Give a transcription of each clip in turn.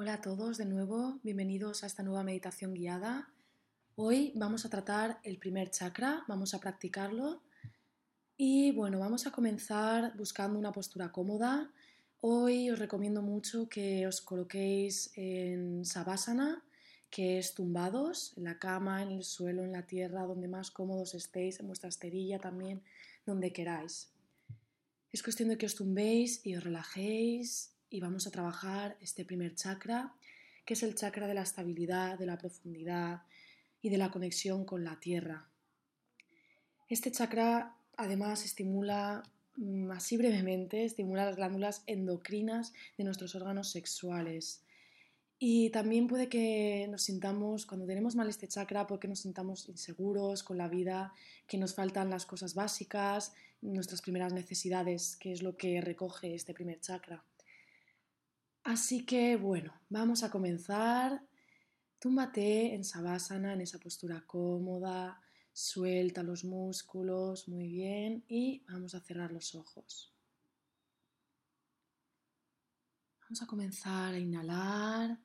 Hola a todos de nuevo, bienvenidos a esta nueva meditación guiada. Hoy vamos a tratar el primer chakra, vamos a practicarlo y bueno, vamos a comenzar buscando una postura cómoda. Hoy os recomiendo mucho que os coloquéis en Savasana, que es tumbados, en la cama, en el suelo, en la tierra, donde más cómodos estéis, en vuestra esterilla también, donde queráis. Es cuestión de que os tumbéis y os relajéis y vamos a trabajar este primer chakra, que es el chakra de la estabilidad, de la profundidad y de la conexión con la tierra. Este chakra además estimula, mm, así brevemente, estimula las glándulas endocrinas de nuestros órganos sexuales. Y también puede que nos sintamos, cuando tenemos mal este chakra, puede que nos sintamos inseguros con la vida, que nos faltan las cosas básicas, nuestras primeras necesidades, que es lo que recoge este primer chakra. Así que bueno, vamos a comenzar. Túmbate en Savasana, en esa postura cómoda, suelta los músculos, muy bien, y vamos a cerrar los ojos. Vamos a comenzar a inhalar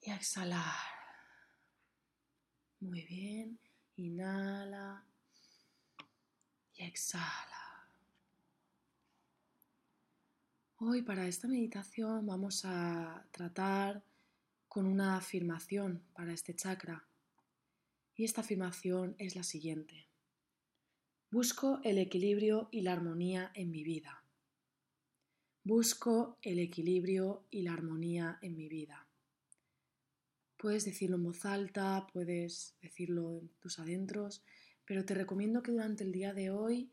y a exhalar. Muy bien, inhala y exhala. Hoy para esta meditación vamos a tratar con una afirmación para este chakra. Y esta afirmación es la siguiente. Busco el equilibrio y la armonía en mi vida. Busco el equilibrio y la armonía en mi vida. Puedes decirlo en voz alta, puedes decirlo en tus adentros, pero te recomiendo que durante el día de hoy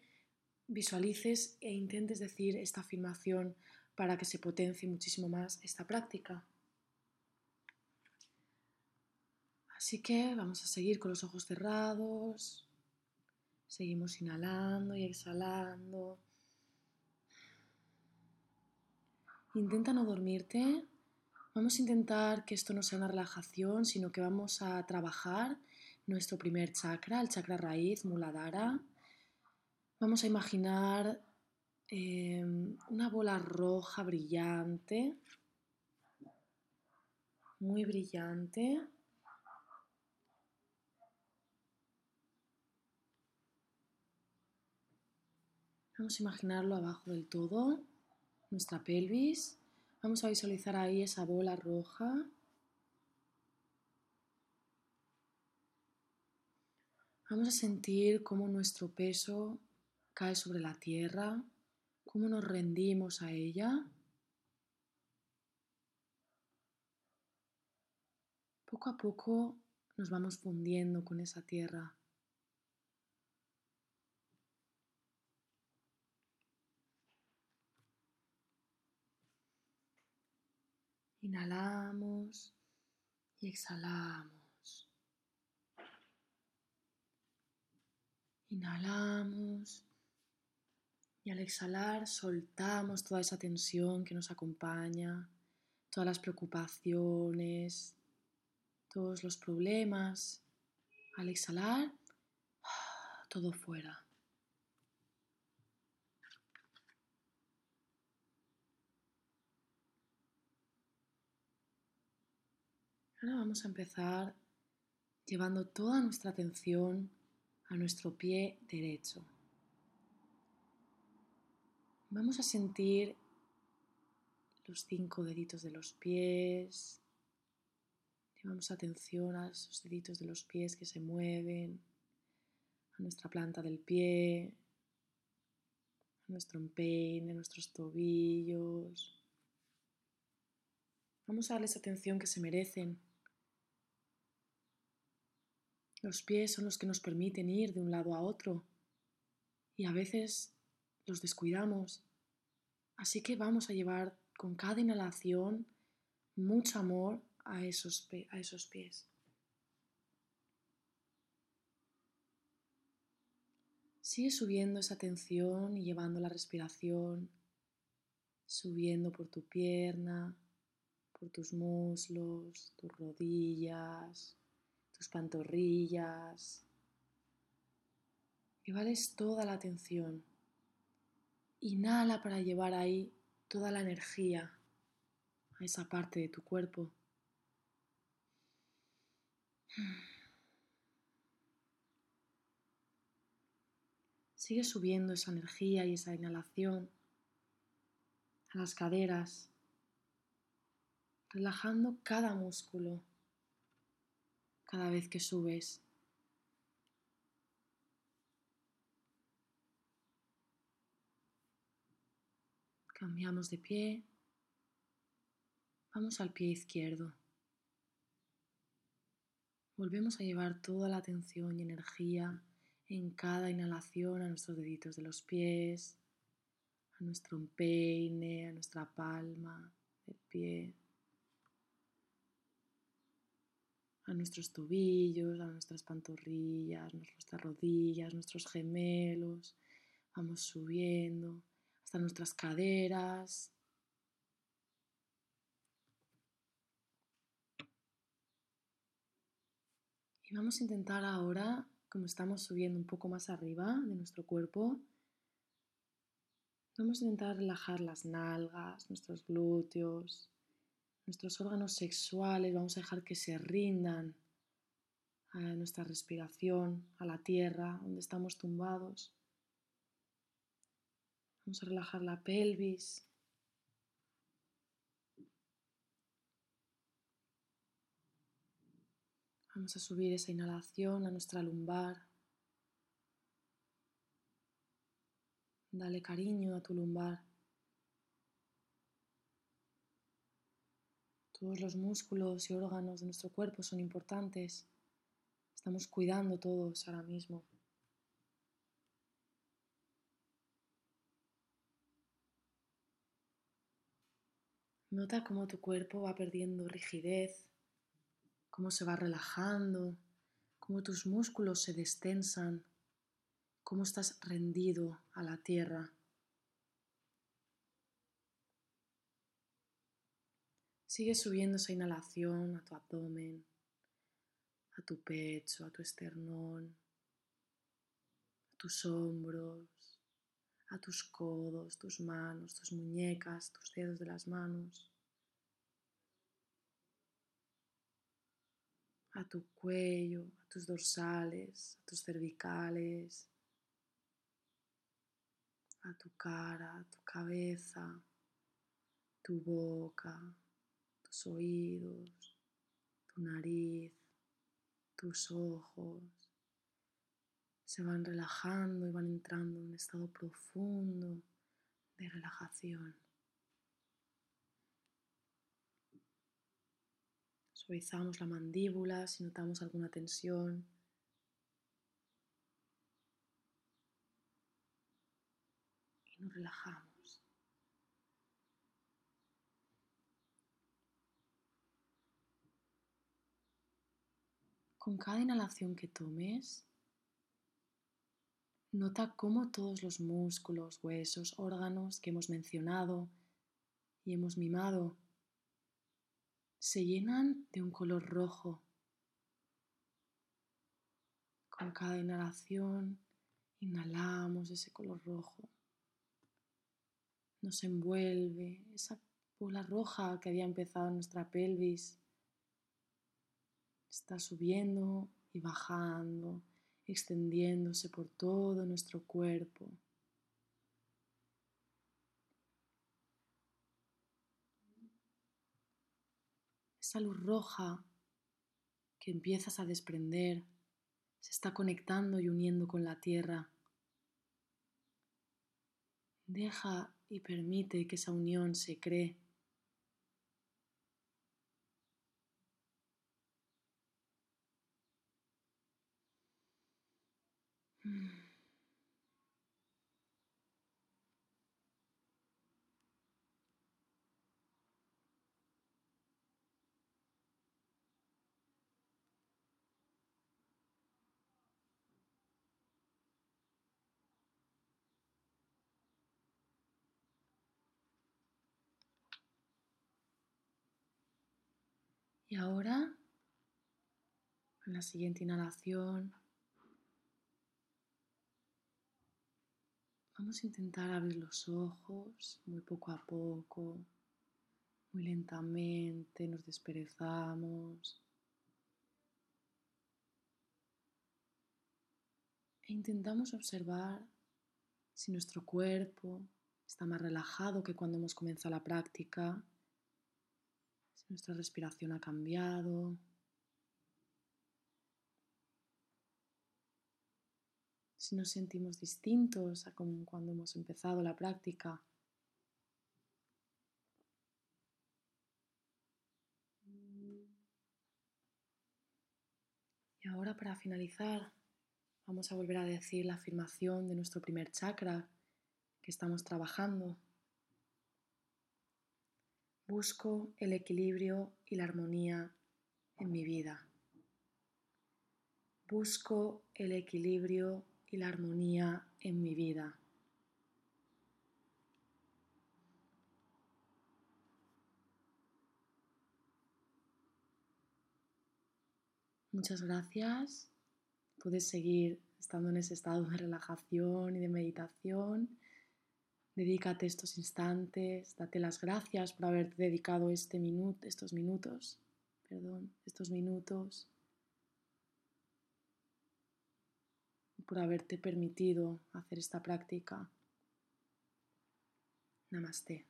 visualices e intentes decir esta afirmación para que se potencie muchísimo más esta práctica. Así que vamos a seguir con los ojos cerrados. Seguimos inhalando y exhalando. Intenta no dormirte. Vamos a intentar que esto no sea una relajación, sino que vamos a trabajar nuestro primer chakra, el chakra raíz, Muladhara. Vamos a imaginar Em, una bola roja brillante, muy brillante. Vamos a imaginarlo abajo del todo, nuestra pelvis. Vamos a visualizar ahí esa bola roja. Vamos a sentir cómo nuestro peso cae sobre la tierra cómo nos rendimos a ella. Poco a poco nos vamos fundiendo con esa tierra. Inhalamos y exhalamos. Inhalamos y al exhalar soltamos toda esa tensión que nos acompaña, todas las preocupaciones, todos los problemas. Al exhalar, todo fuera. Ahora vamos a empezar llevando toda nuestra atención a nuestro pie derecho. Vamos a sentir los cinco deditos de los pies. Llevamos atención a esos deditos de los pies que se mueven, a nuestra planta del pie, a nuestro empeine, a nuestros tobillos. Vamos a darles atención que se merecen. Los pies son los que nos permiten ir de un lado a otro y a veces los descuidamos. Así que vamos a llevar con cada inhalación mucho amor a esos, a esos pies. Sigue subiendo esa tensión y llevando la respiración, subiendo por tu pierna, por tus muslos, tus rodillas, tus pantorrillas. Llevales toda la atención. Inhala para llevar ahí toda la energía a esa parte de tu cuerpo. Sigue subiendo esa energía y esa inhalación a las caderas, relajando cada músculo cada vez que subes. Cambiamos de pie. Vamos al pie izquierdo. Volvemos a llevar toda la atención y energía en cada inhalación a nuestros deditos de los pies, a nuestro empeine, a nuestra palma del pie, a nuestros tobillos, a nuestras pantorrillas, nuestras rodillas, nuestros gemelos. Vamos subiendo hasta nuestras caderas. Y vamos a intentar ahora como estamos subiendo un poco más arriba de nuestro cuerpo, vamos a intentar relajar las nalgas, nuestros glúteos, nuestros órganos sexuales, vamos a dejar que se rindan a nuestra respiración, a la tierra donde estamos tumbados. Vamos a relajar la pelvis, Vamos a subir esa inhalación a nuestra lumbar. Dale cariño a tu lumbar. Todos los músculos y órganos de nuestro cuerpo son importantes. Estamos cuidando todos ahora mismo. Nota cómo tu cuerpo va perdiendo rigidez, cómo se va relajando, cómo tus músculos se destensan, cómo estás rendido a la tierra. Sigue subiendo esa inhalación a tu abdomen, a tu pecho, a tu esternón, a tus hombros, a tus codos, tus manos, tus muñecas, tus dedos de las manos. a tu cuello, a tus dorsales, a tus cervicales, a tu cara, a tu cabeza, tu boca, tus oídos, tu nariz, tus ojos. Se van relajando y van entrando en un estado profundo de relajación. Suavizamos la mandíbula si notamos alguna tensión. Y nos relajamos. Con cada inhalación que tomes, nota cómo todos los músculos, huesos, órganos que hemos mencionado y hemos mimado se llenan de un color rojo. Con cada inhalación inhalamos ese color rojo. Nos envuelve esa bola roja que había empezado en nuestra pelvis. Está subiendo y bajando, extendiéndose por todo nuestro cuerpo. esa luz roja que empiezas a desprender se está conectando y uniendo con la tierra. Deja y permite que esa unión se cree. Y ahora, en la siguiente inhalación, vamos a intentar abrir los ojos muy poco a poco, Muy lentamente nos desperezamos. E intentamos observar si nuestro cuerpo está más relajado que cuando hemos comenzado la práctica, nuestra respiración ha cambiado, si nos sentimos distintos a como cuando hemos empezado la práctica. Y ahora para finalizar vamos a volver a decir la afirmación de nuestro primer chakra que estamos trabajando. Busco el equilibrio y la armonía en mi vida. Busco el equilibrio y la armonía en mi vida. Muchas gracias. Puedes seguir estando en ese estado de relajación y de meditación. Dedícate estos instantes, date las gracias por haberte dedicado este minuto, estos minutos, perdón, estos minutos por haberte permitido hacer esta práctica. Namaste.